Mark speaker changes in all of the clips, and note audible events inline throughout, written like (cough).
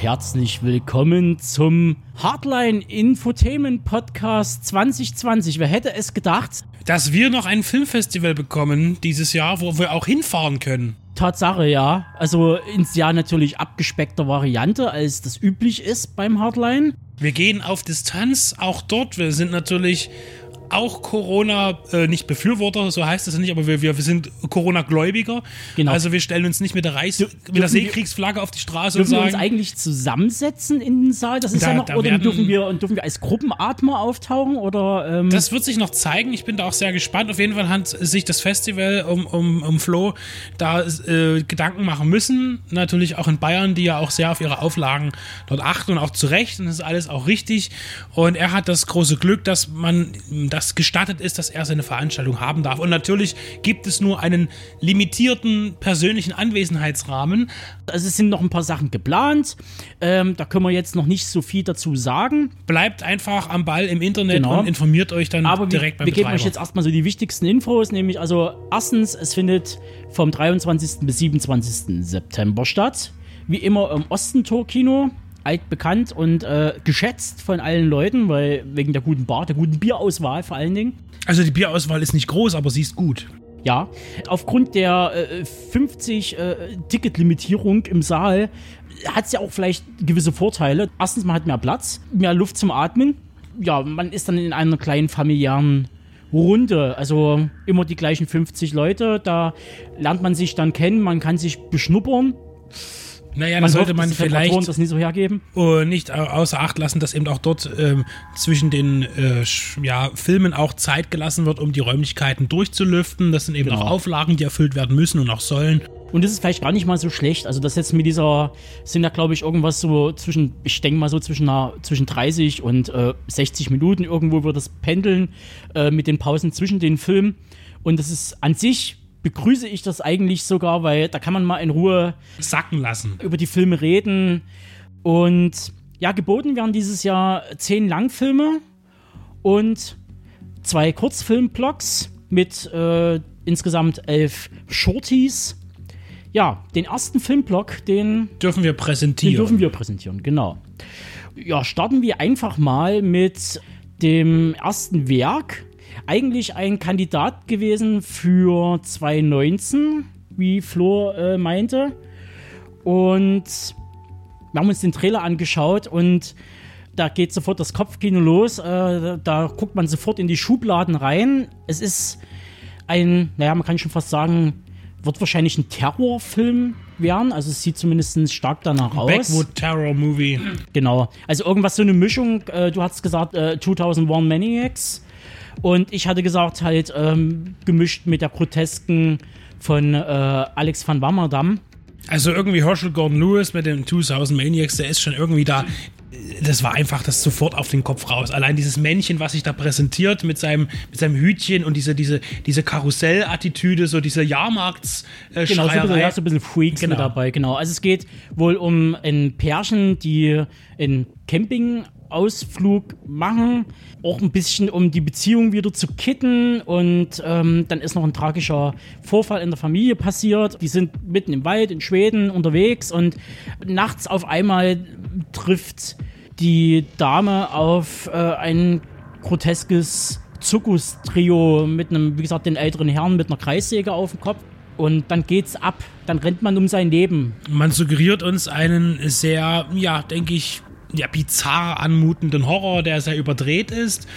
Speaker 1: herzlich willkommen zum Hardline Infotainment Podcast 2020. Wer hätte es gedacht?
Speaker 2: Dass wir noch ein Filmfestival bekommen dieses Jahr, wo wir auch hinfahren können.
Speaker 1: Tatsache, ja. Also ins Jahr natürlich abgespeckter Variante, als das üblich ist beim Hardline.
Speaker 2: Wir gehen auf Distanz, auch dort. Wir sind natürlich auch Corona, äh, nicht Befürworter, so heißt es nicht, aber wir, wir, wir sind Corona-Gläubiger. Genau. Also wir stellen uns nicht mit der Reichs mit der Seekriegsflagge auf die Straße
Speaker 1: und
Speaker 2: sagen.
Speaker 1: wir uns eigentlich zusammensetzen in den Saal? Das ist da, ja noch, oder dürfen wir, dürfen wir als Gruppenatmer auftauchen? Oder,
Speaker 2: ähm das wird sich noch zeigen. Ich bin da auch sehr gespannt. Auf jeden Fall hat sich das Festival um, um, um Flo da äh, Gedanken machen müssen. Natürlich auch in Bayern, die ja auch sehr auf ihre Auflagen dort achten und auch zu Recht. Und das ist alles auch richtig. Und er hat das große Glück, dass man, dass das gestattet ist, dass er seine Veranstaltung haben darf. Und natürlich gibt es nur einen limitierten persönlichen Anwesenheitsrahmen.
Speaker 1: Also es sind noch ein paar Sachen geplant. Ähm, da können wir jetzt noch nicht so viel dazu sagen.
Speaker 2: Bleibt einfach am Ball im Internet genau. und informiert euch dann
Speaker 1: Aber
Speaker 2: direkt
Speaker 1: wir, beim Wir geben euch jetzt erstmal so die wichtigsten Infos, nämlich also erstens, es findet vom 23. bis 27. September statt. Wie immer im Ostentor-Kino altbekannt und äh, geschätzt von allen Leuten, weil wegen der guten Bar, der guten Bierauswahl vor allen Dingen.
Speaker 2: Also die Bierauswahl ist nicht groß, aber sie ist gut.
Speaker 1: Ja, aufgrund der äh, 50 äh, Ticket-Limitierung im Saal hat es ja auch vielleicht gewisse Vorteile. Erstens, man hat mehr Platz, mehr Luft zum Atmen. Ja, man ist dann in einer kleinen familiären Runde. Also immer die gleichen 50 Leute. Da lernt man sich dann kennen, man kann sich beschnuppern.
Speaker 2: Naja, dann sollte man vielleicht
Speaker 1: das nicht so hergeben.
Speaker 2: Uh, nicht außer Acht lassen, dass eben auch dort ähm, zwischen den äh, ja, Filmen auch Zeit gelassen wird, um die Räumlichkeiten durchzulüften. Das sind eben genau. auch Auflagen, die erfüllt werden müssen und auch sollen.
Speaker 1: Und das ist vielleicht gar nicht mal so schlecht. Also das jetzt mit dieser, sind da glaube ich irgendwas so zwischen, ich denke mal so zwischen, einer, zwischen 30 und äh, 60 Minuten irgendwo wird das pendeln äh, mit den Pausen zwischen den Filmen. Und das ist an sich begrüße ich das eigentlich sogar, weil da kann man mal in Ruhe
Speaker 2: sacken lassen.
Speaker 1: Über die Filme reden. Und ja, geboten werden dieses Jahr zehn Langfilme und zwei Kurzfilmblocks mit äh, insgesamt elf Shorties. Ja, den ersten Filmblock, den
Speaker 2: dürfen wir präsentieren.
Speaker 1: Den dürfen wir präsentieren, genau. Ja, starten wir einfach mal mit dem ersten Werk eigentlich ein Kandidat gewesen für 2019, wie Flo äh, meinte. Und wir haben uns den Trailer angeschaut und da geht sofort das Kopfkino los. Äh, da guckt man sofort in die Schubladen rein. Es ist ein, naja, man kann schon fast sagen, wird wahrscheinlich ein Terrorfilm werden. Also es sieht zumindest stark danach aus.
Speaker 2: Backwood Terror Movie.
Speaker 1: Genau. Also irgendwas so eine Mischung. Äh, du hast gesagt äh, 2001 Maniacs. Und ich hatte gesagt, halt ähm, gemischt mit der grotesken von äh, Alex van Wammerdam.
Speaker 2: Also irgendwie Herschel Gordon Lewis mit den 2000 Maniacs, der ist schon irgendwie da. Das war einfach das sofort auf den Kopf raus. Allein dieses Männchen, was sich da präsentiert mit seinem, mit seinem Hütchen und diese, diese, diese Karussell-Attitüde, so diese Jahrmarkts
Speaker 1: äh, Genau, so ein, bisschen, so ein bisschen Freaks genau. mit dabei, genau. Also es geht wohl um ein Pärchen, die in Camping Ausflug machen, auch ein bisschen um die Beziehung wieder zu kitten und ähm, dann ist noch ein tragischer Vorfall in der Familie passiert. Die sind mitten im Wald in Schweden unterwegs und nachts auf einmal trifft die Dame auf äh, ein groteskes Zirkus-Trio mit einem, wie gesagt, den älteren Herrn mit einer Kreissäge auf dem Kopf. Und dann geht's ab. Dann rennt man um sein Leben.
Speaker 2: Man suggeriert uns einen sehr, ja, denke ich, ja, bizarr anmutenden Horror, der sehr überdreht ist.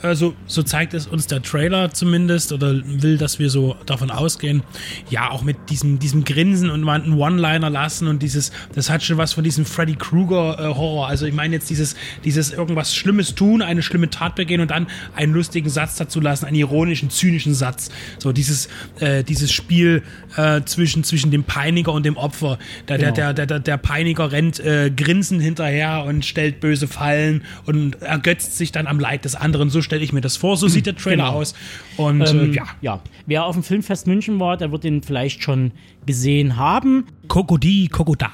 Speaker 2: Also, so zeigt es uns der Trailer zumindest oder will, dass wir so davon ausgehen. Ja, auch mit diesem, diesem Grinsen und mal einen One-Liner lassen und dieses, das hat schon was von diesem Freddy Krueger-Horror. Äh, also, ich meine jetzt dieses, dieses irgendwas Schlimmes tun, eine schlimme Tat begehen und dann einen lustigen Satz dazu lassen, einen ironischen, zynischen Satz. So dieses, äh, dieses Spiel äh, zwischen, zwischen dem Peiniger und dem Opfer. Der, genau. der, der, der, der Peiniger rennt äh, grinsend hinterher und stellt böse Fallen und ergötzt sich dann am Leid des anderen. So stelle ich mir das vor. So sieht der Trailer genau. aus.
Speaker 1: Und ähm, äh, ja. ja. Wer auf dem Filmfest München war, der wird den vielleicht schon gesehen haben.
Speaker 2: Kokodi, Kokoda.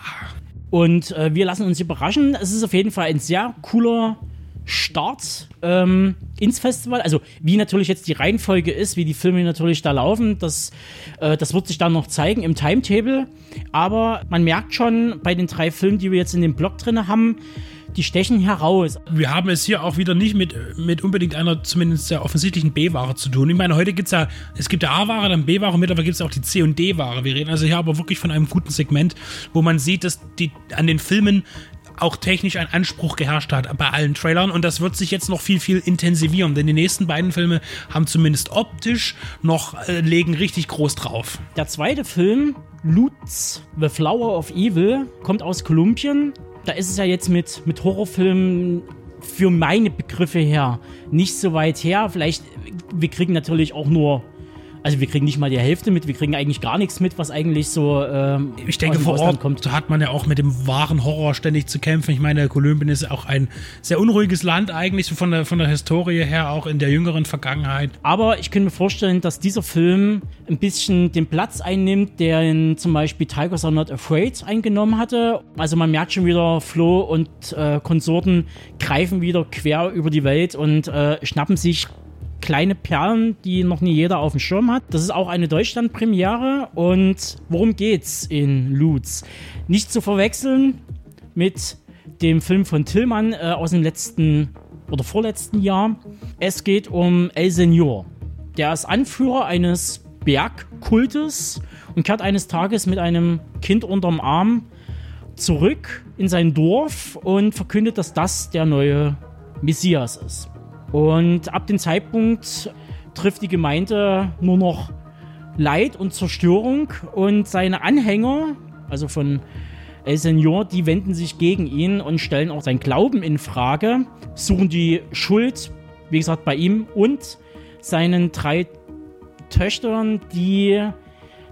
Speaker 1: Und äh, wir lassen uns überraschen. Es ist auf jeden Fall ein sehr cooler Start ähm, ins Festival. Also wie natürlich jetzt die Reihenfolge ist, wie die Filme natürlich da laufen, das, äh, das wird sich dann noch zeigen im Timetable. Aber man merkt schon bei den drei Filmen, die wir jetzt in dem Blog drin haben, die stechen heraus.
Speaker 2: Wir haben es hier auch wieder nicht mit, mit unbedingt einer zumindest sehr offensichtlichen B-Ware zu tun. Ich meine, heute gibt es ja, es gibt ja A-Ware, dann B-Ware, mittlerweile gibt es auch die C- und D-Ware. Wir reden also hier aber wirklich von einem guten Segment, wo man sieht, dass die an den Filmen auch technisch ein Anspruch geherrscht hat bei allen Trailern und das wird sich jetzt noch viel, viel intensivieren, denn die nächsten beiden Filme haben zumindest optisch noch, äh, legen richtig groß drauf.
Speaker 1: Der zweite Film, Lutz, The Flower of Evil, kommt aus Kolumbien da ist es ja jetzt mit, mit Horrorfilmen für meine Begriffe her nicht so weit her. Vielleicht, wir kriegen natürlich auch nur also wir kriegen nicht mal die Hälfte mit, wir kriegen eigentlich gar nichts mit, was eigentlich so. Ähm,
Speaker 2: ich denke, vor Ort kommt. hat man ja auch mit dem wahren Horror ständig zu kämpfen. Ich meine, Kolumbien ist auch ein sehr unruhiges Land, eigentlich so von der, von der Historie her, auch in der jüngeren Vergangenheit.
Speaker 1: Aber ich könnte mir vorstellen, dass dieser Film ein bisschen den Platz einnimmt, der in zum Beispiel Tigers Are Not Afraid eingenommen hatte. Also man merkt schon wieder, Flo und äh, Konsorten greifen wieder quer über die Welt und äh, schnappen sich kleine Perlen, die noch nie jeder auf dem Schirm hat. Das ist auch eine Deutschland-Premiere. Und worum geht's in Lutz? Nicht zu verwechseln mit dem Film von Tillmann äh, aus dem letzten oder vorletzten Jahr. Es geht um El Senor. Der ist Anführer eines Bergkultes und kehrt eines Tages mit einem Kind unterm Arm zurück in sein Dorf und verkündet, dass das der neue Messias ist. Und ab dem Zeitpunkt trifft die Gemeinde nur noch Leid und Zerstörung und seine Anhänger, also von El Senor, die wenden sich gegen ihn und stellen auch seinen Glauben in Frage, suchen die Schuld, wie gesagt, bei ihm und seinen drei Töchtern, die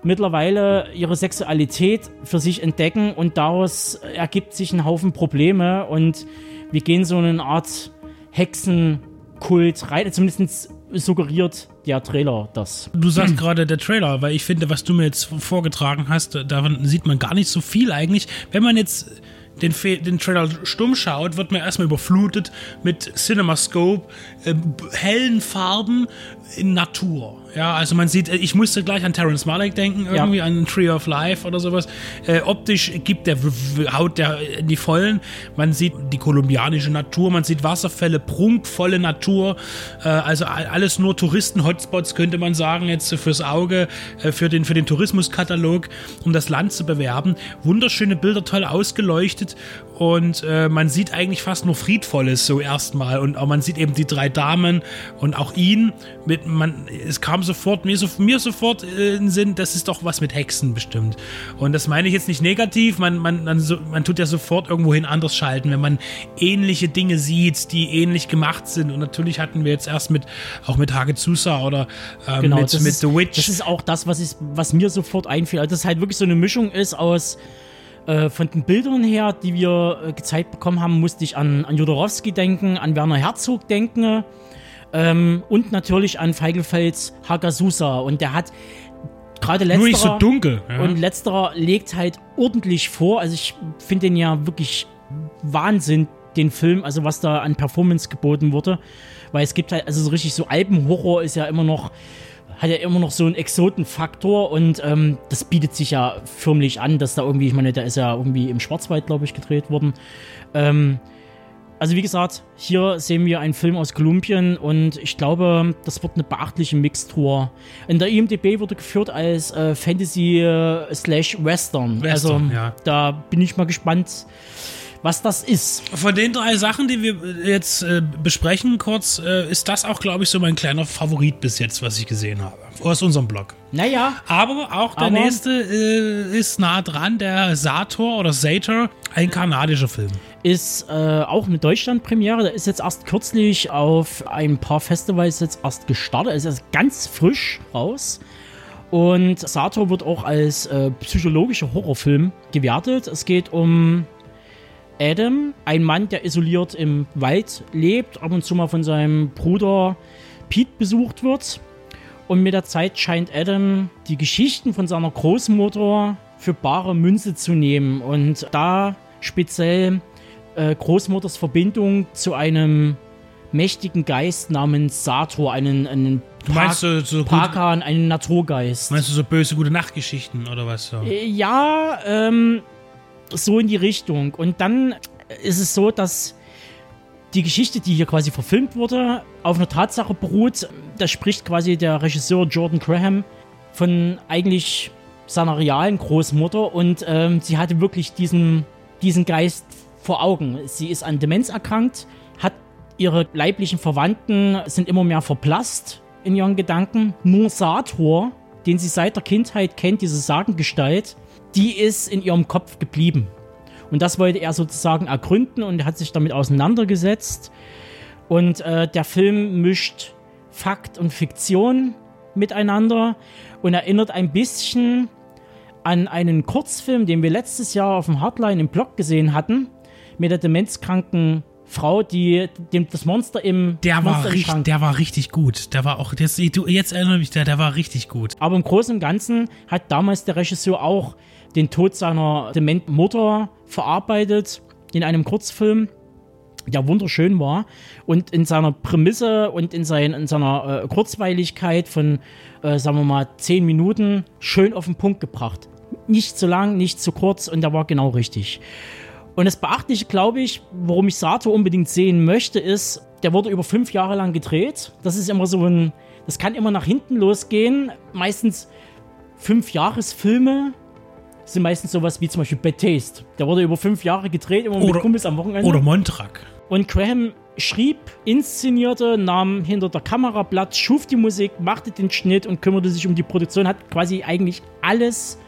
Speaker 1: mittlerweile ihre Sexualität für sich entdecken und daraus ergibt sich ein Haufen Probleme und wir gehen so eine Art Hexen Kult rein. Zumindest suggeriert der Trailer das.
Speaker 2: Du sagst gerade der Trailer, weil ich finde, was du mir jetzt vorgetragen hast, davon sieht man gar nicht so viel eigentlich. Wenn man jetzt den, den Trailer stumm schaut, wird man erstmal überflutet mit CinemaScope, äh, hellen Farben in Natur. Ja, also man sieht, ich musste gleich an Terrence Malick denken, irgendwie ja. an Tree of Life oder sowas. Äh, optisch gibt der haut der in die Vollen. Man sieht die kolumbianische Natur, man sieht Wasserfälle, prunkvolle Natur. Äh, also alles nur Touristen-Hotspots könnte man sagen jetzt fürs Auge, äh, für den für den Tourismuskatalog, um das Land zu bewerben. Wunderschöne Bilder, toll ausgeleuchtet und äh, man sieht eigentlich fast nur Friedvolles so erstmal und auch man sieht eben die drei Damen und auch ihn mit man es kam sofort, mir, so, mir sofort äh, in den Sinn, das ist doch was mit Hexen bestimmt. Und das meine ich jetzt nicht negativ, man, man, man, so, man tut ja sofort irgendwohin anders schalten, wenn man ähnliche Dinge sieht, die ähnlich gemacht sind. Und natürlich hatten wir jetzt erst mit, auch mit Hagezusa oder äh,
Speaker 1: genau,
Speaker 2: mit,
Speaker 1: mit ist, The Witch. Das ist auch das, was, ist, was mir sofort einfiel. Also, das halt wirklich so eine Mischung ist aus äh, von den Bildern her, die wir äh, gezeigt bekommen haben, musste ich an, an Jodorowsky denken, an Werner Herzog denken. Ähm, und natürlich an Feigelfelds Hagasusa. Und der hat gerade letzterer. Nur nicht
Speaker 2: so dunkel.
Speaker 1: Ja. Und letzterer legt halt ordentlich vor. Also ich finde den ja wirklich Wahnsinn, den Film, also was da an Performance geboten wurde. Weil es gibt halt, also so richtig so Alpenhorror ist ja immer noch, hat ja immer noch so einen Exotenfaktor und ähm, das bietet sich ja förmlich an, dass da irgendwie, ich meine, der ist ja irgendwie im Schwarzwald, glaube ich, gedreht worden. Ähm, also wie gesagt, hier sehen wir einen Film aus Kolumbien und ich glaube, das wird eine beachtliche Mixtur. In der IMDb wurde geführt als äh, Fantasy äh, slash Western. Western. Also ja. da bin ich mal gespannt, was das ist.
Speaker 2: Von den drei Sachen, die wir jetzt äh, besprechen, kurz, äh, ist das auch, glaube ich, so mein kleiner Favorit bis jetzt, was ich gesehen habe. Aus unserem Blog.
Speaker 1: Naja.
Speaker 2: Aber auch der aber nächste äh, ist nah dran, der Sator oder Sator, ein kanadischer Film
Speaker 1: ist äh, auch eine Deutschland-Premiere. Der ist jetzt erst kürzlich auf ein paar Festivals jetzt erst gestartet. Ist jetzt ganz frisch raus. Und Sator wird auch als äh, psychologischer Horrorfilm gewertet. Es geht um Adam, ein Mann, der isoliert im Wald lebt, ab und zu mal von seinem Bruder Pete besucht wird. Und mit der Zeit scheint Adam die Geschichten von seiner Großmutter für bare Münze zu nehmen und da speziell äh, Großmutters Verbindung zu einem mächtigen Geist namens Sator, einen, einen
Speaker 2: Du meinst so, so
Speaker 1: Pakan, einen Naturgeist.
Speaker 2: Meinst du so böse gute Nachtgeschichten oder was so?
Speaker 1: Äh, Ja, ähm, so in die Richtung. Und dann ist es so, dass die Geschichte, die hier quasi verfilmt wurde, auf einer Tatsache beruht. Da spricht quasi der Regisseur Jordan Graham von eigentlich seiner realen Großmutter und ähm, sie hatte wirklich diesen, diesen Geist vor Augen. Sie ist an Demenz erkrankt, hat ihre leiblichen Verwandten sind immer mehr verblasst in ihren Gedanken. Nur Sator, den sie seit der Kindheit kennt, diese Sagengestalt, die ist in ihrem Kopf geblieben. Und das wollte er sozusagen ergründen und hat sich damit auseinandergesetzt. Und äh, der Film mischt Fakt und Fiktion miteinander und erinnert ein bisschen an einen Kurzfilm, den wir letztes Jahr auf dem Hardline im Blog gesehen hatten, mit der demenzkranken Frau, die dem, das Monster im
Speaker 2: Der
Speaker 1: Monster
Speaker 2: war, richtig, der war richtig gut. Der war auch, das, du, jetzt erinnere mich, der, der war richtig gut.
Speaker 1: Aber im Großen und Ganzen hat damals der Regisseur auch den Tod seiner dementen Mutter verarbeitet in einem Kurzfilm, der wunderschön war und in seiner Prämisse und in, sein, in seiner äh, Kurzweiligkeit von, äh, sagen wir mal, zehn Minuten schön auf den Punkt gebracht. Nicht zu lang, nicht zu kurz und der war genau richtig. Und das Beachtliche, glaube ich, warum ich Sato unbedingt sehen möchte, ist, der wurde über fünf Jahre lang gedreht. Das ist immer so ein, das kann immer nach hinten losgehen. Meistens fünf Jahresfilme sind meistens sowas wie zum Beispiel Bad Taste. Der wurde über fünf Jahre gedreht, immer
Speaker 2: Oder-
Speaker 1: mit Kumpels am Wochenende.
Speaker 2: Oder Montrak.
Speaker 1: Und Graham schrieb, inszenierte, nahm hinter der Kamera Platz, schuf die Musik, machte den Schnitt und kümmerte sich um die Produktion, hat quasi eigentlich alles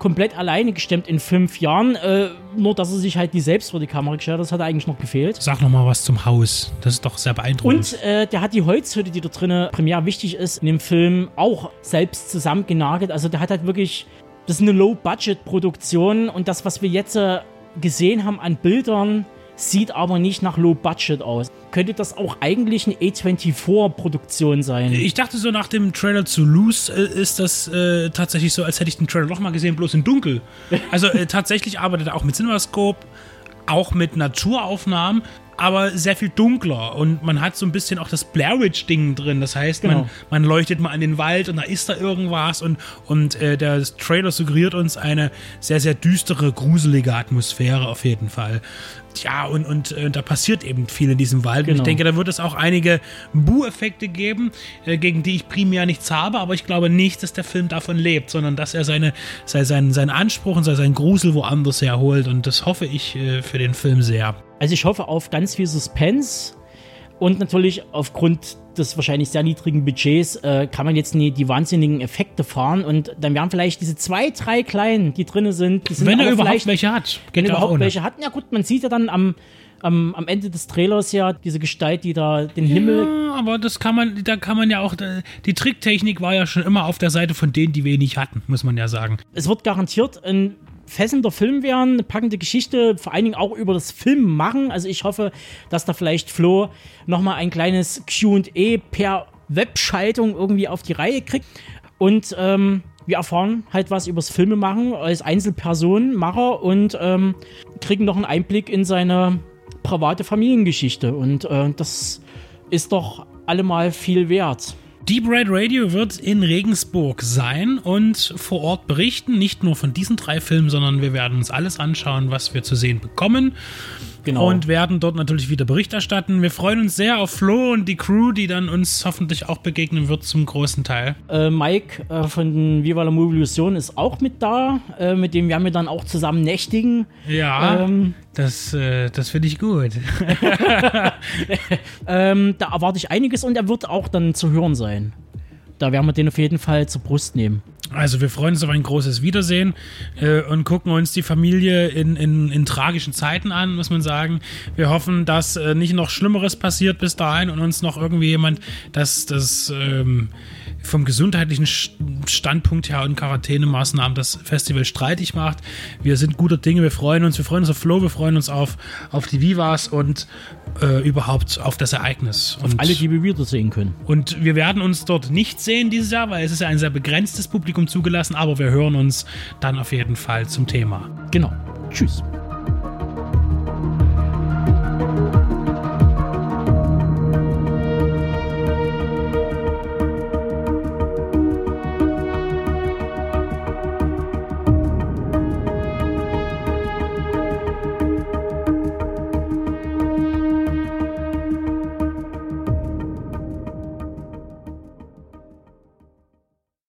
Speaker 1: komplett alleine gestemmt in fünf Jahren. Äh, nur, dass er sich halt nie selbst vor die Kamera gestellt hat, das hat eigentlich noch gefehlt.
Speaker 2: Sag noch mal was zum Haus. Das ist doch sehr beeindruckend.
Speaker 1: Und äh, der hat die Holzhütte, die da drinnen primär wichtig ist, in dem Film auch selbst zusammengenagelt. Also der hat halt wirklich, das ist eine Low-Budget-Produktion und das, was wir jetzt äh, gesehen haben an Bildern, sieht aber nicht nach Low-Budget aus. Könnte das auch eigentlich eine A24-Produktion sein?
Speaker 2: ich dachte so nach dem Trailer zu Loose äh, ist das äh, tatsächlich so, als hätte ich den Trailer noch mal gesehen, bloß in dunkel. (laughs) Also äh, tatsächlich arbeitet er auch mit CinemaScope, auch mit Naturaufnahmen, aber sehr viel dunkler und man hat so ein bisschen auch das Blair Witch Ding drin. Das heißt, man,
Speaker 1: Genau.
Speaker 2: man leuchtet mal an den Wald und da ist da irgendwas und, und äh, der Trailer suggeriert uns eine sehr, sehr düstere, gruselige Atmosphäre auf jeden Fall. Ja, und, und äh, da passiert eben viel in diesem Wald. Und ich
Speaker 1: Genau.
Speaker 2: denke, da wird es auch einige Bu-Effekte geben, äh, gegen die ich primär nichts habe, aber ich glaube nicht, dass der Film davon lebt, sondern dass er seine, sei seinen, seinen Anspruch und sei seinen Grusel woanders herholt. Und das hoffe ich äh, für den Film sehr.
Speaker 1: Also ich hoffe auf ganz viel Suspense und natürlich aufgrund des wahrscheinlich sehr niedrigen Budgets äh, kann man jetzt nie die wahnsinnigen Effekte fahren und dann werden vielleicht diese zwei, drei kleinen, die drinne sind, die sind
Speaker 2: Wenn er überhaupt welche hat.
Speaker 1: wenn er überhaupt
Speaker 2: ohne.
Speaker 1: welche hat. Ja gut, man sieht ja dann am, am, am Ende des Trailers ja diese Gestalt, die da den Himmel
Speaker 2: Ja, aber das kann man, da kann man ja auch, die Tricktechnik war ja schon immer auf der Seite von denen, die wenig hatten, muss man ja sagen.
Speaker 1: es wird garantiert ein fesselnder Film werden, eine packende Geschichte, vor allen Dingen auch über das Film machen. Also ich hoffe, dass da vielleicht Flo nochmal ein kleines Q&A per Webschaltung irgendwie auf die Reihe kriegt. Und ähm, wir erfahren halt was übers Filmemachen als Einzelperson, Macher und ähm, kriegen noch einen Einblick in seine private Familiengeschichte. Und äh, das ist doch allemal viel wert.
Speaker 2: Deep Red Radio wird in Regensburg sein und vor Ort berichten, nicht nur von diesen drei Filmen, sondern wir werden uns alles anschauen, was wir zu sehen bekommen.
Speaker 1: Genau.
Speaker 2: Und werden dort natürlich wieder Bericht erstatten. Wir freuen uns sehr auf Flo und die Crew, die dann uns hoffentlich auch begegnen wird zum großen Teil.
Speaker 1: Äh, Mike äh, von Viva la Movilusion ist auch mit da. Äh, mit dem werden wir dann auch zusammen nächtigen.
Speaker 2: Ja,
Speaker 1: Ähm,
Speaker 2: das, äh, das finde ich gut. (laughs)
Speaker 1: ähm, da erwarte ich einiges und er wird auch dann zu hören sein. Da werden wir den auf jeden Fall zur Brust nehmen.
Speaker 2: Also wir freuen uns auf ein großes Wiedersehen äh, und gucken uns die Familie in, in, in tragischen Zeiten an, muss man sagen. Wir hoffen, dass äh, nicht noch Schlimmeres passiert bis dahin und uns noch irgendwie jemand, das, das ähm, vom gesundheitlichen Standpunkt her und Quarantänemaßnahmen das Festival streitig macht. Wir sind guter Dinge, wir freuen uns, wir freuen uns auf Flo, wir freuen uns auf, auf die Vivas und äh, überhaupt auf das Ereignis. Und
Speaker 1: Alle, die wir wiedersehen können.
Speaker 2: und wir werden uns dort nicht sehen dieses Jahr, weil es ist ja ein sehr begrenztes Publikum zugelassen, aber wir hören uns dann auf jeden Fall zum Thema.
Speaker 1: Genau. Tschüss.